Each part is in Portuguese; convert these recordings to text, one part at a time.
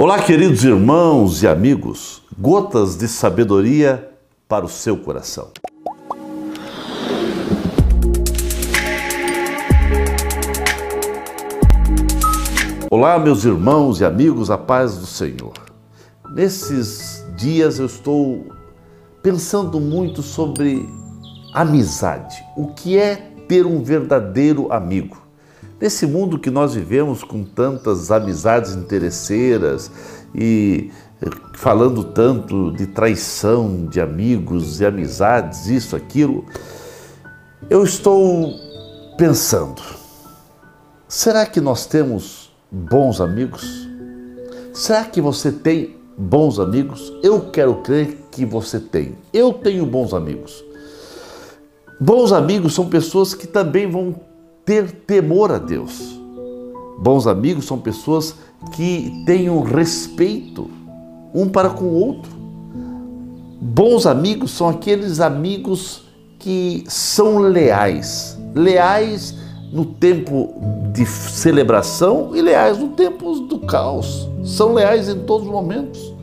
Olá, queridos irmãos e amigos, gotas de sabedoria para o seu coração. Olá, meus irmãos e amigos, a paz do Senhor. Nesses dias eu estou pensando muito sobre amizade. O que é ter um verdadeiro amigo? Nesse mundo que nós vivemos com tantas amizades interesseiras e eh, falando tanto de traição de amigos e amizades, isso, aquilo, eu estou pensando: será que nós temos bons amigos? Será que você tem bons amigos? Eu quero crer que você tem. Eu tenho bons amigos. Bons amigos são pessoas que também vão ter temor a Deus. Bons amigos são pessoas que tenham respeito um para com o outro. Bons amigos são aqueles amigos que são leais, leais no tempo de celebração e leais no tempo do caos. São leais em todos os momentos.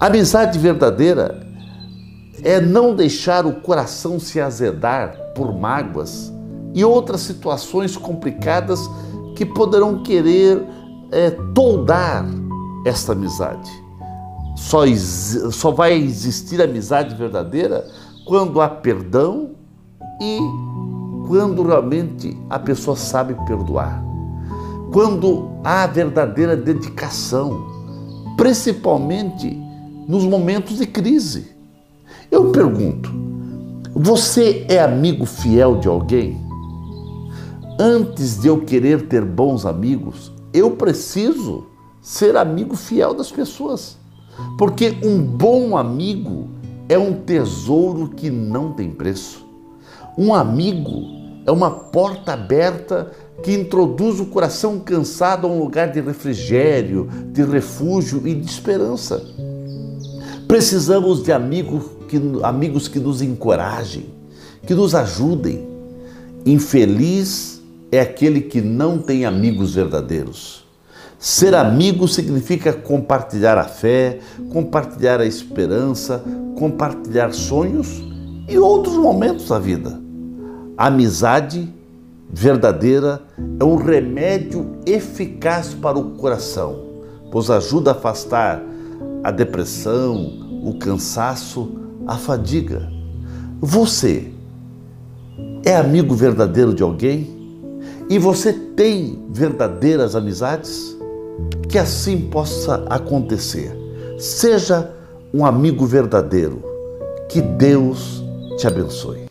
amizade verdadeira é não deixar o coração se azedar por mágoas, e outras situações complicadas que poderão querer é, toldar esta amizade. Só, só vai existir amizade verdadeira quando há perdão e quando realmente a pessoa sabe perdoar. Quando há verdadeira dedicação, principalmente nos momentos de crise. Eu pergunto: você é amigo fiel de alguém? Antes de eu querer ter bons amigos, eu preciso ser amigo fiel das pessoas. Porque um bom amigo é um tesouro que não tem preço. Um amigo é uma porta aberta que introduz o coração cansado a um lugar de refrigério, de refúgio e de esperança. Precisamos de amigos que, amigos que nos encorajem, que nos ajudem. Infeliz é aquele que não tem amigos verdadeiros. Ser amigo significa compartilhar a fé, compartilhar a esperança, compartilhar sonhos e outros momentos da vida. A amizade verdadeira é um remédio eficaz para o coração, pois ajuda a afastar a depressão, o cansaço, a fadiga. Você é amigo verdadeiro de alguém? E você tem verdadeiras amizades, que assim possa acontecer. Seja um amigo verdadeiro. Que Deus te abençoe.